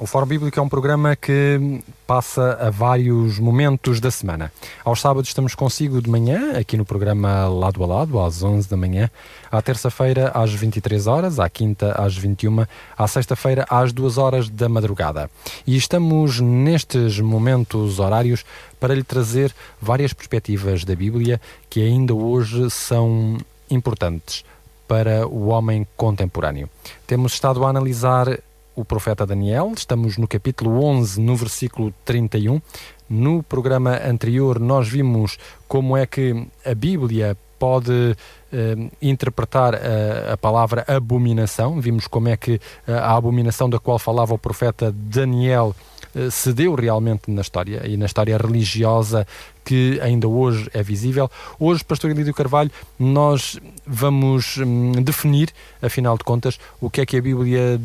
O Fórum Bíblico é um programa que passa a vários momentos da semana. Aos sábados estamos consigo de manhã, aqui no programa Lado a Lado, às 11 da manhã. À terça-feira, às 23 horas. À quinta, às 21. À sexta-feira, às 2 horas da madrugada. E estamos nestes momentos horários para lhe trazer várias perspectivas da Bíblia que ainda hoje são importantes para o homem contemporâneo. Temos estado a analisar o profeta Daniel. Estamos no capítulo 11, no versículo 31. No programa anterior, nós vimos como é que a Bíblia pode eh, interpretar a, a, palavra abominação. Vimos como é que a, a abominação da qual falava o profeta Daniel eh, se deu realmente na história e na história religiosa que ainda hoje é visível. Hoje, Pastor Elídio Carvalho, nós vamos hum, definir, afinal de contas, o que é que a Bíblia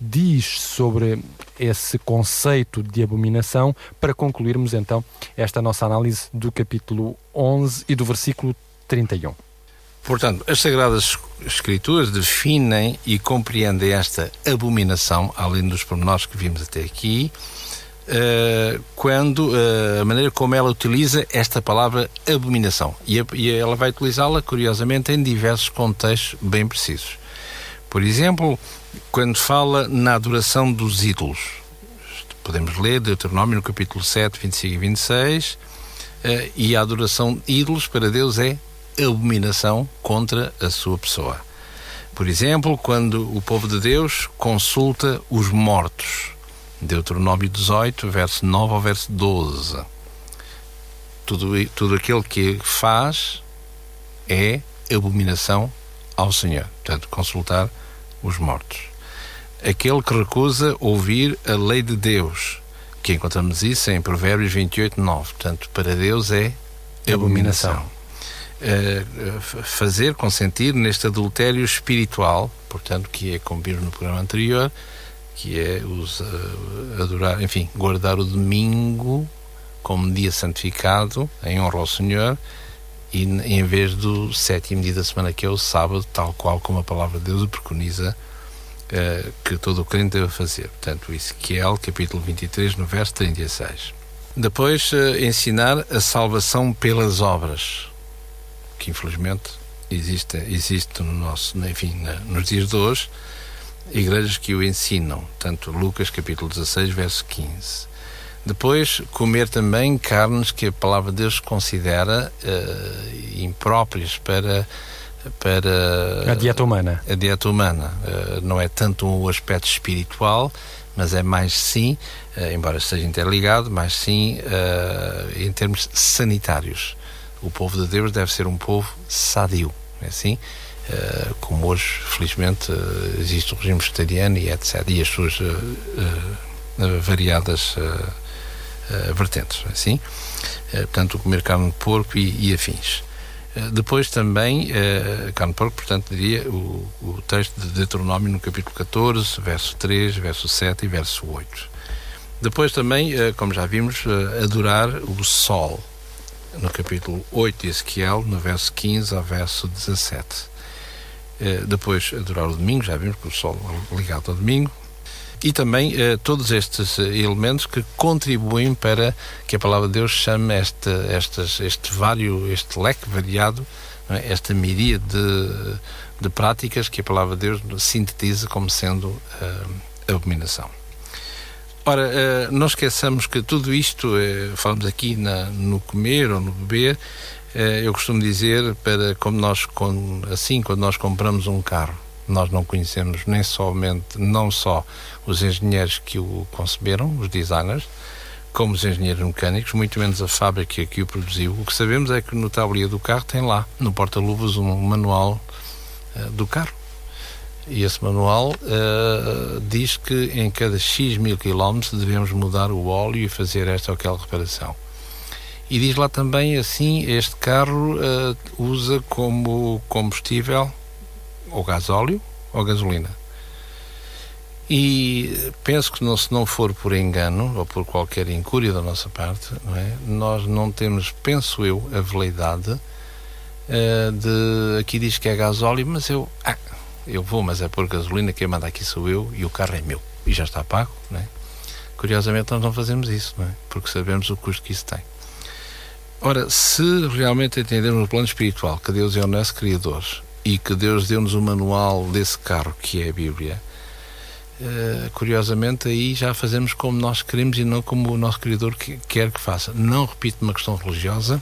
diz sobre esse conceito de abominação, para concluirmos então esta nossa análise do capítulo 11 e do versículo 31. Portanto, as Sagradas Escrituras definem e compreendem esta abominação, além dos pormenores que vimos até aqui, uh, quando uh, a maneira como ela utiliza esta palavra abominação. E ela vai utilizá-la, curiosamente, em diversos contextos bem precisos. Por exemplo, quando fala na adoração dos ídolos. Podemos ler Deuteronômio no capítulo 7, 25 e 26, eh, e a adoração de ídolos para Deus é abominação contra a sua pessoa. Por exemplo, quando o povo de Deus consulta os mortos. Deuteronômio 18, verso 9 ao verso 12. Tudo, tudo aquilo que faz é abominação ao Senhor. Portanto, consultar os mortos. Aquele que recusa ouvir a lei de Deus, que encontramos isso em Provérbios 28, 9. Portanto, para Deus é abominação. Uh, fazer, consentir neste adultério espiritual, portanto, que é como vimos no programa anterior, que é os, uh, adorar, enfim, guardar o domingo como dia santificado, em honra ao Senhor, e em vez do sétimo dia da semana, que é o sábado, tal qual como a palavra de Deus o preconiza, uh, que todo o crente deve fazer. Portanto, Ezequiel, capítulo 23, no verso 36. Depois, uh, ensinar a salvação pelas obras, que infelizmente existe, existe no nosso, enfim, na, nos dias de hoje, igrejas que o ensinam. Tanto Lucas, capítulo 16, verso 15 depois, comer também carnes que a palavra de Deus considera uh, impróprias para para a dieta humana. A dieta humana uh, não é tanto um aspecto espiritual, mas é mais sim, uh, embora esteja interligado, mas sim em termos sanitários. O povo de Deus deve ser um povo sadio, é assim? como hoje, felizmente, existe o regime vegetariano e etc. E as suas variadas uh, vertentes, é assim? Uh, portanto, comer carne de porco e, e afins. Uh, depois também, carne de porco, portanto, diria o, o texto de Deuteronômio no capítulo 14, verso 3, verso 7 e verso 8. Depois também, como já vimos, adorar o sol, no capítulo 8 de Ezequiel, no verso 15 ao verso 17. Depois, adorar o domingo, já vimos que o sol ligado ao domingo, e também eh, todos estes eh, elementos que contribuem para que a palavra de Deus chame este, estes, este vário, este leque variado, é? esta miríade de, de práticas que a palavra de Deus sintetiza como sendo uh, abominação. Ora, uh, não esqueçamos que tudo isto, uh, falamos aqui na, no comer ou no beber, eu costumo dizer, para como nós, assim, quando nós compramos um carro, nós não conhecemos nem somente, não só os engenheiros que o conceberam, os designers, como os engenheiros mecânicos, muito menos a fábrica que o produziu. O que sabemos é que no tabuleiro do carro tem lá, no porta-luvas, um manual uh, do carro. E esse manual uh, diz que em cada X mil quilómetros devemos mudar o óleo e fazer esta ou aquela reparação. E diz lá também assim: este carro uh, usa como combustível ou gasóleo ou gasolina. E penso que não, se não for por engano ou por qualquer incúria da nossa parte, não é? nós não temos, penso eu, a veleidade uh, de aqui diz que é gasóleo, mas eu, ah, eu vou, mas é por gasolina, quem manda aqui sou eu e o carro é meu e já está pago, não é? Curiosamente nós não fazemos isso, não é? Porque sabemos o custo que isso tem. Ora, se realmente entendermos no plano espiritual que Deus é o nosso Criador e que Deus deu-nos o manual desse carro que é a Bíblia, uh, curiosamente aí já fazemos como nós queremos e não como o nosso Criador que, quer que faça. Não repito uma questão religiosa,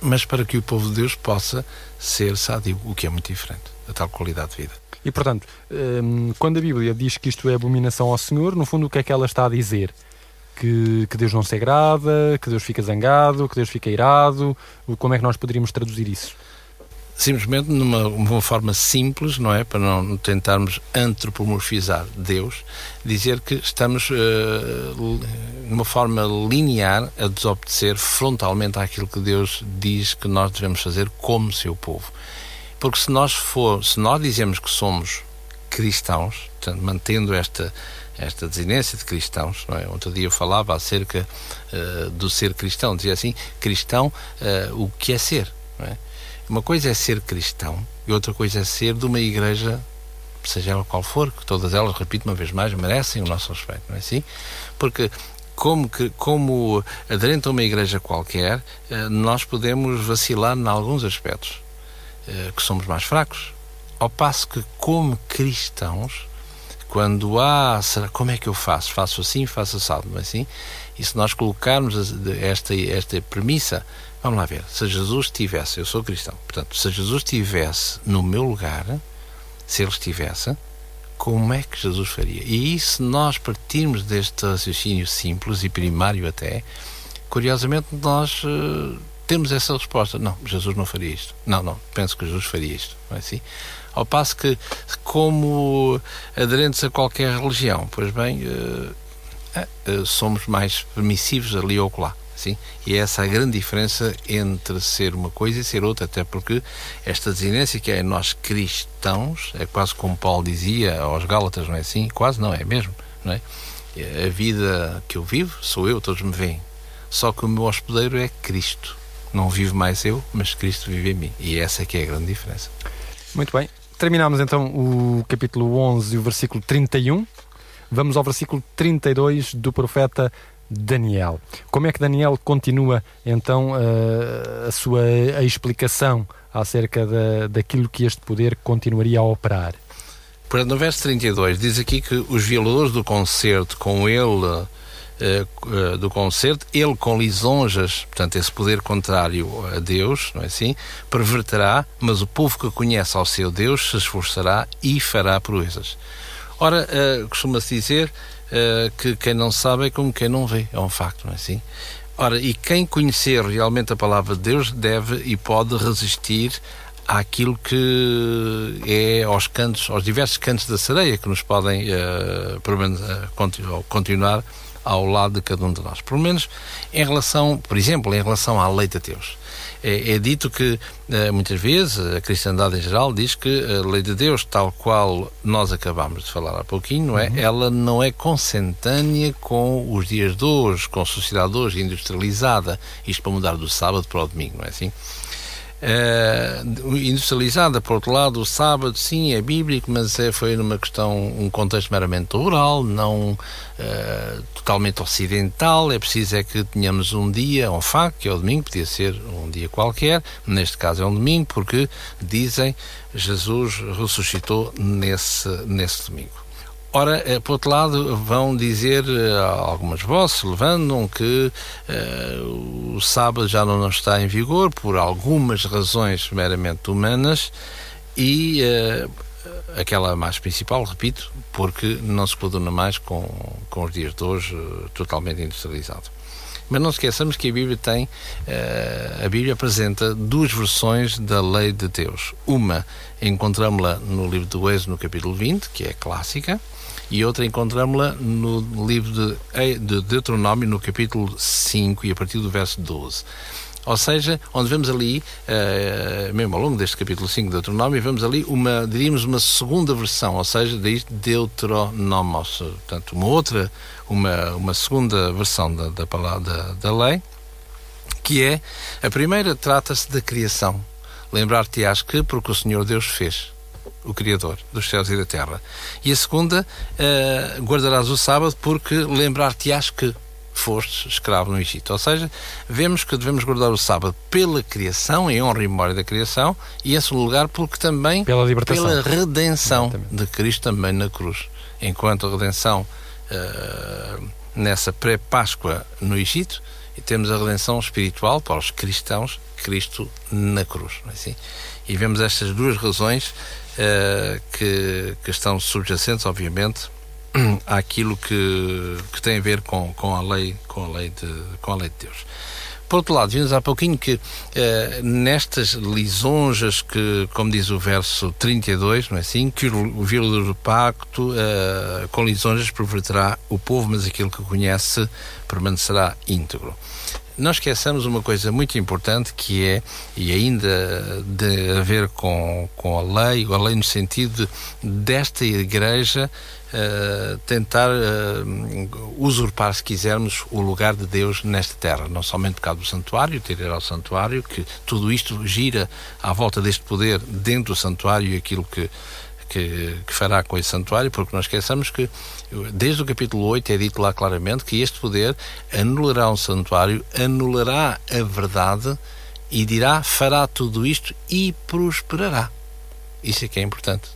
mas para que o povo de Deus possa ser sádio, o que é muito diferente, a tal qualidade de vida. E portanto, um, quando a Bíblia diz que isto é abominação ao Senhor, no fundo o que é que ela está a dizer? Que, que Deus não se agrada, que Deus fica zangado, que Deus fica irado? Como é que nós poderíamos traduzir isso? Simplesmente numa uma forma simples, não é? Para não tentarmos antropomorfizar Deus, dizer que estamos uh, numa forma linear a desobedecer frontalmente àquilo que Deus diz que nós devemos fazer como seu povo. Porque se nós for, se nós dizemos que somos cristãos, portanto, mantendo esta esta desinência de cristãos, é? Outro dia eu falava acerca uh, do ser cristão, dizia assim, cristão, uh, o que é ser, não é? Uma coisa é ser cristão e outra coisa é ser de uma igreja, seja ela qual for, que todas elas, repito uma vez mais, merecem o nosso respeito, não é assim? Porque como, que, como aderente a uma igreja qualquer, eh, nós podemos vacilar em alguns aspectos, eh, que somos mais fracos. Ao passo que, como cristãos, quando há, será, como é que eu faço? Faço assim, faço assado, é assim? E se nós colocarmos esta, esta premissa Vamos lá ver. Se Jesus estivesse, eu sou cristão, portanto, se Jesus estivesse no meu lugar, se ele estivesse, como é que Jesus faria? E se nós partirmos deste raciocínio simples e primário até, curiosamente nós uh, temos essa resposta. Não, Jesus não faria isto. Não, não, penso que Jesus faria isto. Não é assim? Ao passo que, como aderentes a qualquer religião, pois bem, uh, uh, somos mais permissivos ali ou lá. Sim? E é essa a grande diferença entre ser uma coisa e ser outra, até porque esta desinência que é nós cristãos, é quase como Paulo dizia aos Gálatas, não é assim? Quase não, é mesmo, não é? A vida que eu vivo sou eu, todos me veem. Só que o meu hospedeiro é Cristo. Não vivo mais eu, mas Cristo vive em mim. E essa é que é a grande diferença. Muito bem. Terminamos então o capítulo 11 e o versículo 31. Vamos ao versículo 32 do profeta Daniel. Como é que Daniel continua então a, a sua a explicação acerca da, daquilo que este poder continuaria a operar? No verso 32 diz aqui que os violadores do concerto com ele eh, eh, do concerto, ele com lisonjas, portanto, esse poder contrário a Deus, não é assim? Perverterá, mas o povo que conhece ao seu Deus se esforçará e fará proezas. Ora, costuma-se dizer que quem não sabe é como quem não vê, é um facto, não é assim? Ora, e quem conhecer realmente a palavra de Deus deve e pode resistir àquilo que é aos cantos, aos diversos cantos da sereia que nos podem uh, uh, continuar ao lado de cada um de nós. Pelo menos em relação, por exemplo, em relação à lei de Deus é, é dito que eh, muitas vezes a cristandade em geral diz que a lei de Deus, tal qual nós acabámos de falar há pouquinho, não é? Uhum. Ela não é consentânea com os dias de hoje, com a sociedade de hoje industrializada, isto para mudar do sábado para o domingo, não é assim? Uh, industrializada, por outro lado, o sábado, sim, é bíblico, mas é, foi numa questão, um contexto meramente rural, não uh, totalmente ocidental. É preciso é que tenhamos um dia, um facto, que é o domingo, podia ser um dia qualquer, neste caso é um domingo, porque dizem Jesus ressuscitou nesse, nesse domingo. Ora, eh, por outro lado, vão dizer eh, algumas vozes, levantam que uh, o sábado já não está em vigor por algumas razões meramente humanas e uh, aquela mais principal, repito, porque não se coaduna mais com, com os dias de hoje uh, totalmente industrializado. Mas não esqueçamos que a Bíblia tem, a Bíblia apresenta duas versões da lei de Deus. Uma encontramos-la no livro do Êxodo, no capítulo 20, que é clássica, e outra encontramos-la no livro de, de Deuteronômio, no capítulo 5 e a partir do verso 12. Ou seja, onde vemos ali, uh, mesmo ao longo deste capítulo 5 de Deuteronômio, vemos ali uma, diríamos, uma segunda versão, ou seja, diz Deuteronomos, portanto, uma outra, uma, uma segunda versão da, da palavra da, da lei, que é, a primeira trata-se da criação, lembrar-te-ás que porque o Senhor Deus fez o Criador dos céus e da terra. E a segunda, uh, guardarás o sábado porque lembrar-te-ás que foste escravo no Egito. Ou seja, vemos que devemos guardar o sábado pela criação, em honra e memória da criação, e em segundo lugar porque também pela, libertação. pela redenção Exatamente. de Cristo também na cruz. Enquanto a redenção uh, nessa pré-Páscoa no Egito, e temos a redenção espiritual para os cristãos, Cristo na cruz. É assim? E vemos estas duas razões que, que estão subjacentes, obviamente, àquilo que, que tem a ver com, com, a lei, com, a lei de, com a lei de Deus. Por outro lado, vimos há pouquinho que eh, nestas lisonjas que, como diz o verso 32, não é assim? Que o vírus do pacto eh, com lisonjas perverterá o povo, mas aquilo que conhece permanecerá íntegro não esqueçamos uma coisa muito importante que é, e ainda de a ver com, com a lei, a lei no sentido de, desta igreja uh, tentar uh, usurpar, se quisermos, o lugar de Deus nesta terra, não somente por causa do santuário, ter ir ao santuário, que tudo isto gira à volta deste poder dentro do santuário e aquilo que que, que, fará com esse santuário, porque não esqueçamos que, desde o capítulo 8, é dito lá claramente que este poder anulará um santuário, anulará a verdade e dirá: fará tudo isto e prosperará. Isso é que é importante.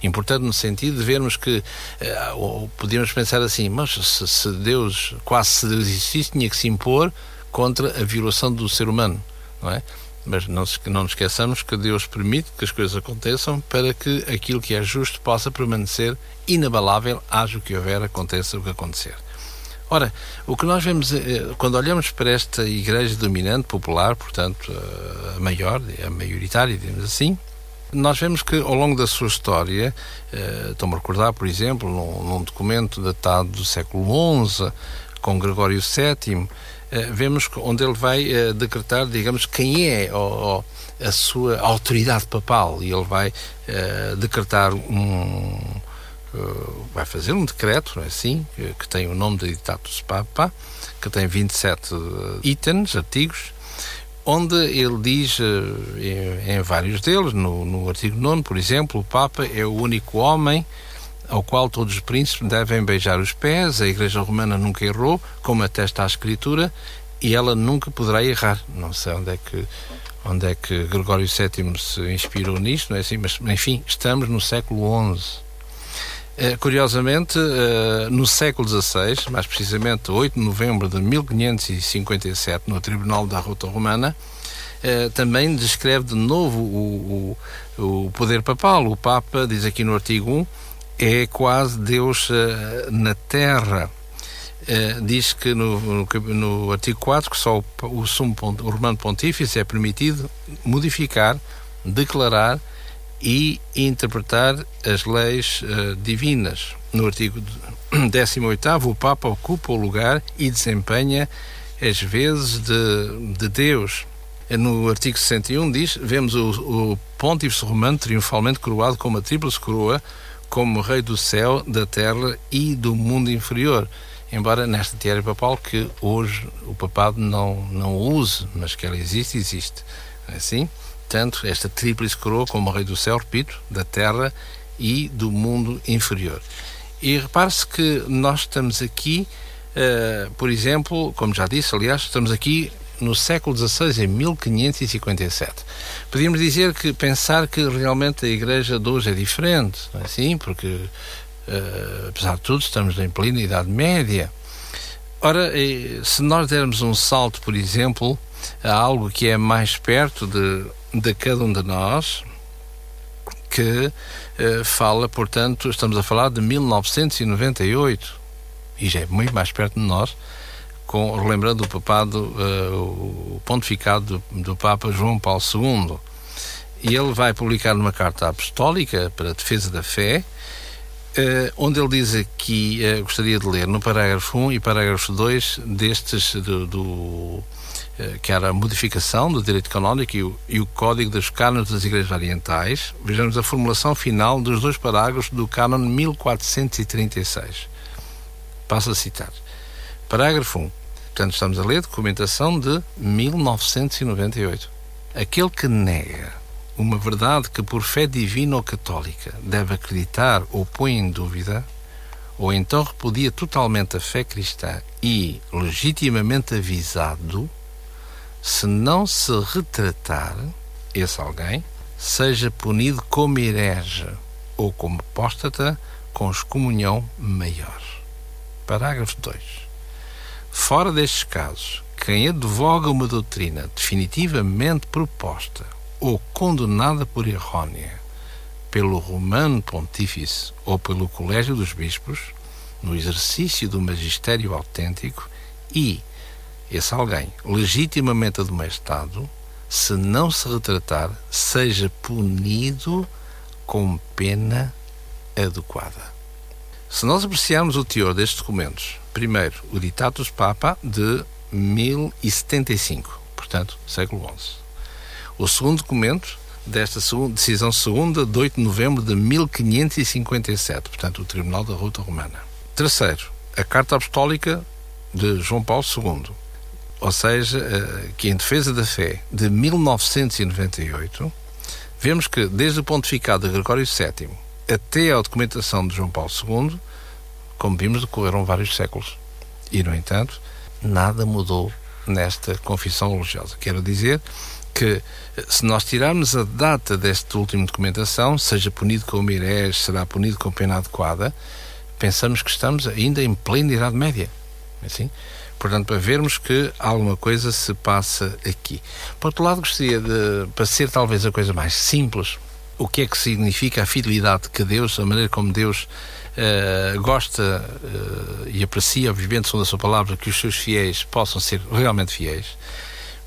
Importante no sentido de vermos que, eh, ou podíamos pensar assim, mas se, se Deus, quase se Deus existisse, tinha que se impor contra a violação do ser humano, não é? Mas não, não nos esqueçamos que Deus permite que as coisas aconteçam para que aquilo que é justo possa permanecer inabalável, haja o que houver, aconteça o que acontecer. Ora, o que nós vemos, eh, quando olhamos para esta igreja dominante, popular, portanto, a maior, a maioritária, digamos assim, nós vemos que ao longo da sua história, eh, estou-me a recordar, por exemplo, num, num documento datado do século XI, com Gregório VII, eh, vemos onde ele vai eh, decretar, digamos, quem é a sua autoridade papal. E ele vai eh, decretar um vai fazer um decreto, não é assim, que tem o nome de Editatus Papa, que tem 27 itens, artigos, onde ele diz, em, vários deles, no, no artigo 9, por exemplo, o Papa é o único homem ao qual todos os príncipes devem beijar os pés. A Igreja Romana nunca errou, como atesta a Escritura, e ela nunca poderá errar. Não sei onde é que onde é que Gregório VII se inspirou nisto, não é assim? Mas, enfim, estamos no século XI. Uh, curiosamente, uh, no século XVI, mais precisamente 8 de novembro de 1557, no Tribunal da Rota Romana, uh, também descreve de novo o, o, o poder papal. O Papa, diz aqui no artigo 1, é quase Deus uh, na Terra. Uh, diz que no, no, no, artigo 4 que só o, o sumo o romano pontífice é permitido modificar, declarar e interpretar as leis uh, divinas. No artigo 18 o Papa ocupa o lugar e desempenha as vezes de, de Deus. No artigo 61 diz, vemos o, o pontífice romano triunfalmente coroado com uma tríplice coroa como Rei do céu, da terra e do mundo inferior. Embora nesta teoria papal que hoje o papado não, não use, mas que ela existe, existe. Assim? Tanto esta tríplice coroa como Rei do céu, repito, da terra e do mundo inferior. E repare-se que nós estamos aqui, uh, por exemplo, como já disse, aliás, estamos aqui no século XVI, em 1557. Podíamos dizer que pensar que realmente a Igreja de hoje é diferente, não é assim? Porque, uh, apesar de tudo, estamos em plena Idade Média. Ora, eh, se nós dermos um salto, por exemplo, a algo que é mais perto de, de cada um de nós, que uh, fala, portanto, estamos a falar de 1998, e já é muito mais perto de nós, com, relembrando o papado, uh, o pontificado do, do, Papa João Paulo II. E ele vai publicar uma carta apostólica para a defesa da fé, uh, onde ele diz aqui, uh, gostaria de ler no parágrafo 1 e parágrafo 2 destes do, do que era a modificação do direito canónico e o, e o Código dos Cânones das Igrejas Orientais. Vejamos a formulação final dos dois parágrafos do Cânon 1436. Passo a citar. Parágrafo 1. Portanto, estamos a ler documentação de 1998. Aquele que nega uma verdade que por fé divina ou católica deve acreditar ou põe em dúvida, ou então repudia totalmente a fé cristã e, legitimamente avisado, se não se retratar, esse alguém, seja punido como herege ou como apóstata com excomunhão maior. Parágrafo 2. Fora destes casos, quem advoga uma doutrina definitivamente proposta ou condenada por errônea pelo Romano Pontífice ou pelo Colégio dos Bispos, no exercício do magistério autêntico, e esse alguém legitimamente admoestado, se não se retratar, seja punido com pena adequada. Se nós apreciarmos o teor destes documentos, primeiro, o Ditatus Papa de 1075, portanto, século XI. O segundo documento desta segunda, decisão segunda de 8 de novembro de 1557, portanto, o Tribunal da Ruta Romana. Terceiro, a Carta Apostólica de João Paulo II, ou seja, eh, que em defesa da fé de 1998, vemos que desde o pontificado de Gregório VII até a documentação de João Paulo II, como vimos, decorreram vários séculos. E, no entanto, nada mudou nesta confissão religiosa. Quero dizer que, se nós tirarmos a data desta última documentação, seja punido com mirés, será punido com pena adequada, pensamos que estamos ainda em plena Idade Média. Assim? Portanto, para vermos que alguma coisa se passa aqui. Por outro lado, gostaria de, para ser talvez a coisa mais simples, o que é que significa a fidelidade que Deus, a maneira como Deus uh, gosta uh, e aprecia, vivendo segundo a sua palavra, que os seus fiéis possam ser realmente fiéis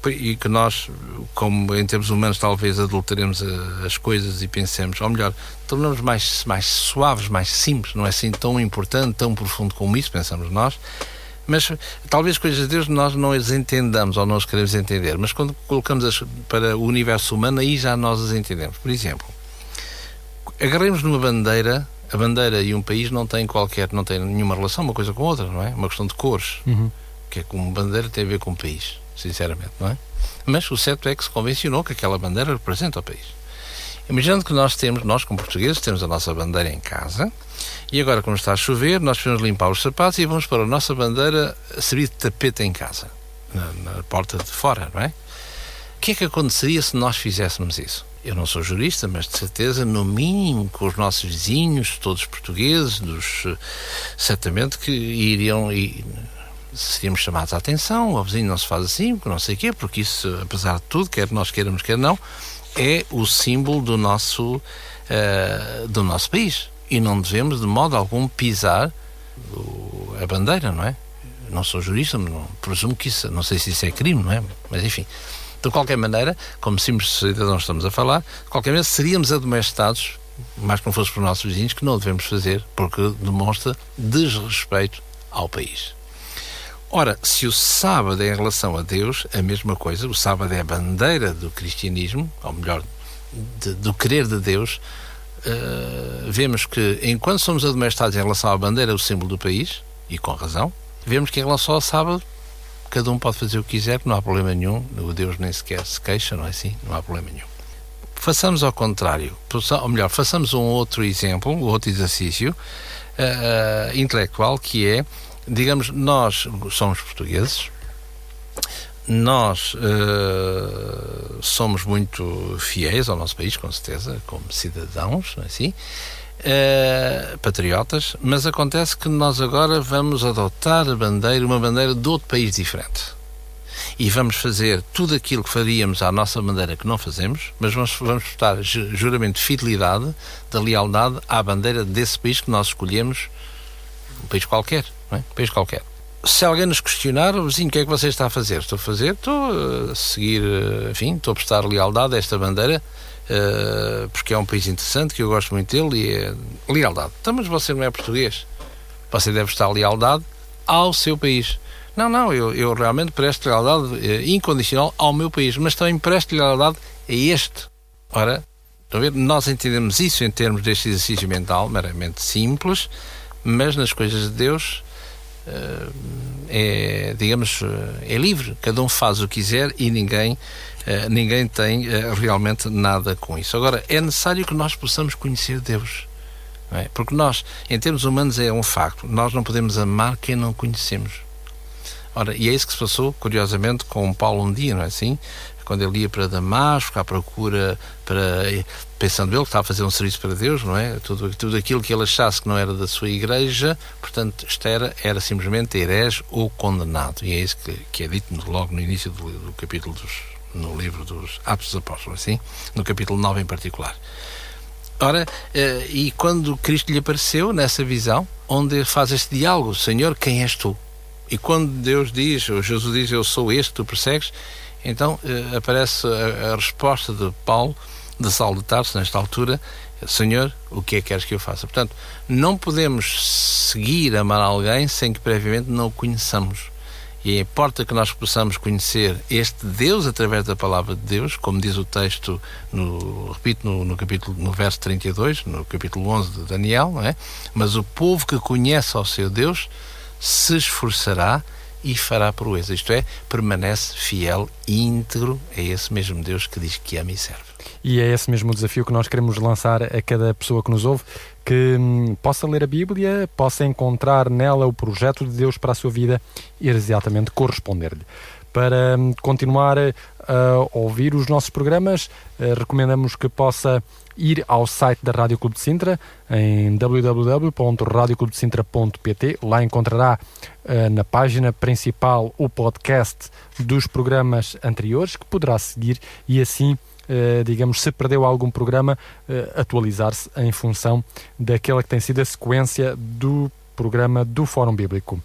e que nós, como em termos humanos, talvez adulteremos as coisas e pensemos, ou melhor, tornamos mais, mais suaves, mais simples, não é assim tão importante, tão profundo como isso, pensamos nós. Mas talvez coisas de Deus nós não as entendamos ou não as queremos entender, mas quando colocamos as para o universo humano, aí já nós as entendemos. Por exemplo, agarremos numa bandeira, a bandeira e um país não têm qualquer, não têm nenhuma relação uma coisa com a outra, não é? Uma questão de cores, uhum. que é como bandeira tem a ver com o país, sinceramente, não é? Mas o certo é que se convencionou que aquela bandeira representa o país. Imaginando que nós temos, nós como portugueses, temos a nossa bandeira em casa e agora, quando está a chover, nós vamos limpar os sapatos e vamos para a nossa bandeira servir de tapete em casa, na, na porta de fora, não é? O que é que aconteceria se nós fizéssemos isso? Eu não sou jurista, mas de certeza, no mínimo, com os nossos vizinhos, todos portugueses, dos, certamente que iriam e seríamos chamados a atenção, o vizinho não se faz assim, não sei o quê, porque isso, apesar de tudo, quer nós queiramos, quer não, é o símbolo do nosso, uh, do nosso país. E não devemos, de modo algum, pisar o, a bandeira, não é? Não sou jurista, mas não, presumo que isso, não sei se isso é crime, não é? Mas enfim. De qualquer maneira, como simples cidadãos estamos a falar, de qualquer maneira seríamos admoestados, mais que não fosse os nossos vizinhos, que não devemos fazer, porque demonstra desrespeito ao país. Ora, se o sábado é em relação a Deus, a mesma coisa, o sábado é a bandeira do cristianismo, ou melhor, de, do querer de Deus, uh, vemos que enquanto somos admoestados em relação à bandeira, o símbolo do país, e com razão, vemos que em relação ao sábado, cada um pode fazer o que quiser, não há problema nenhum, o Deus nem sequer se queixa, não é assim? Não há problema nenhum. Façamos ao contrário, ou melhor, façamos um outro exemplo, um outro exercício uh, intelectual, que é digamos, nós somos portugueses, nós uh, somos muito fiéis ao nosso país, com certeza, como cidadãos, não é assim? Uh, patriotas, mas acontece que nós agora vamos adotar a bandeira, uma bandeira de outro país diferente. E vamos fazer tudo aquilo que faríamos à nossa bandeira que não fazemos, mas vamos, vamos prestar juramento de fidelidade, de lealdade à bandeira desse país que nós escolhemos, um país qualquer é? país qualquer. Se alguém nos questionar, vizinho, o que é que você está a fazer? Estou a fazer, estou a seguir, eh, enfim, estou a prestar lealdade a esta bandeira, uh, porque é um país interessante, que eu gosto muito dele, e é lealdade. Então, mas você não é português. Você deve prestar lealdade ao seu país. Não, não, eu, eu realmente presto lealdade uh, incondicional ao meu país, mas também presto lealdade a este. Ora, estão a ver? Nós entendemos isso em termos deste exercício mental, meramente simples, mas nas coisas de Deus é, digamos, é livre. Cada um faz o que quiser e ninguém ninguém tem uh, realmente nada com isso. Agora, é necessário que nós possamos conhecer Deus. É? Porque nós, em termos humanos, é um facto. Nós não podemos amar quem não conhecemos. Ora, e é isso que se passou, curiosamente, com Paulo um dia, não é assim? Quando ele ia para Damasco, à procura, para, pensando ele que estava a fazer um serviço para Deus, não é? Tudo, tudo aquilo que ele achasse que não era da sua igreja, portanto, isto era, era simplesmente herege ou condenado. E é isso que, que é dito logo no início do, do capítulo dos, no livro dos Atos dos Apóstolos, assim? No capítulo 9 em particular. Ora, eh, e quando Cristo lhe apareceu nessa visão, onde faz este diálogo, Senhor, quem és tu? E quando Deus diz, ou Jesus diz, eu sou este, tu persegues, então eh, aparece a, a, resposta de Paulo, de Saulo de Tarso, nesta altura, Senhor, o que é que queres que eu faça? Portanto, não podemos seguir, amar alguém sem que previamente não o conheçamos. E importa que nós possamos conhecer este Deus através da palavra de Deus, como diz o texto, no, repito, no, no, capítulo, no verso 32, no capítulo 11 de Daniel, não é? Mas o povo que conhece ao seu Deus se esforçará e fará proeza. Isto é, permanece fiel e íntegro a esse mesmo Deus que diz que ama e serve. E é esse mesmo desafio que nós queremos lançar a cada pessoa que nos ouve, que hum, possa ler a Bíblia, possa encontrar nela o projeto de Deus para a sua vida e exatamente corresponder-lhe. Para hum, continuar a ouvir os nossos programas, eh, recomendamos que possa ir ao site da Rádio Clube de Sintra em www.radioclubedesintra.pt. Lá encontrará eh, na página principal o podcast dos programas anteriores que poderá seguir e assim eh, digamos, se perdeu algum programa, eh, atualizar-se em função daquela que tem sido a sequência do programa do Fórum Bíblico.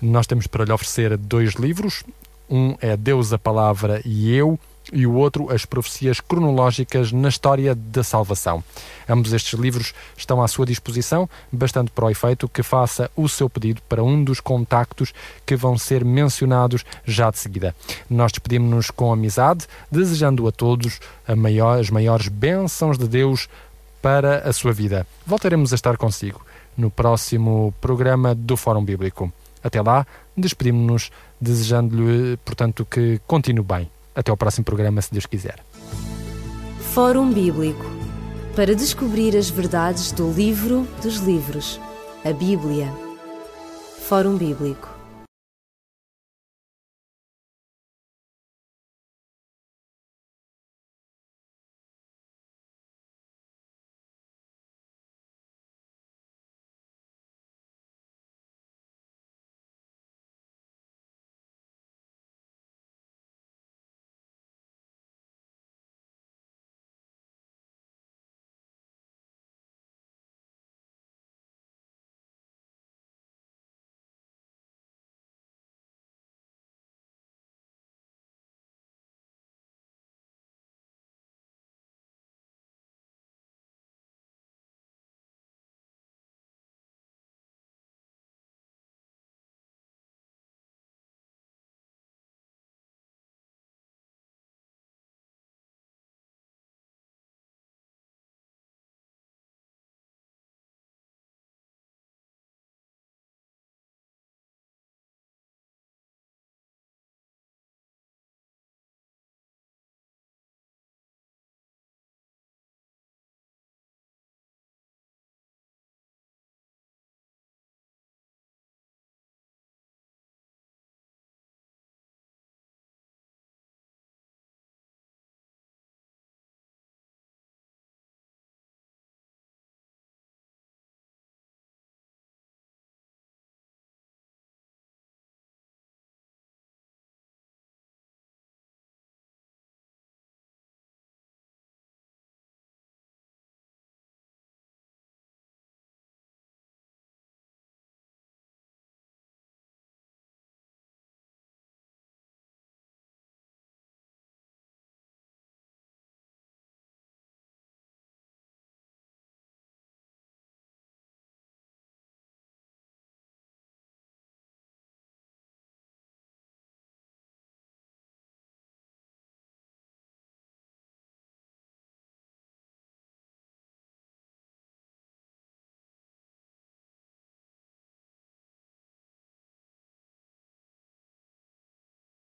Nós temos para lhe oferecer dois livros. Um é Deus, a Palavra e Eu, e o outro As Profecias Cronológicas na História da Salvação. Ambos estes livros estão à sua disposição, bastante para o efeito que faça o seu pedido para um dos contactos que vão ser mencionados já de seguida. Nós despedimos-nos com amizade, desejando a todos a maior, as maiores bênçãos de Deus para a sua vida. Voltaremos a estar consigo no próximo programa do Fórum Bíblico. Até lá, despedimos-nos desejando-lhe, portanto, que continue bem. Até ao próximo programa, se Deus quiser. Fórum Bíblico para descobrir as verdades do livro dos livros, a Bíblia. Fórum Bíblico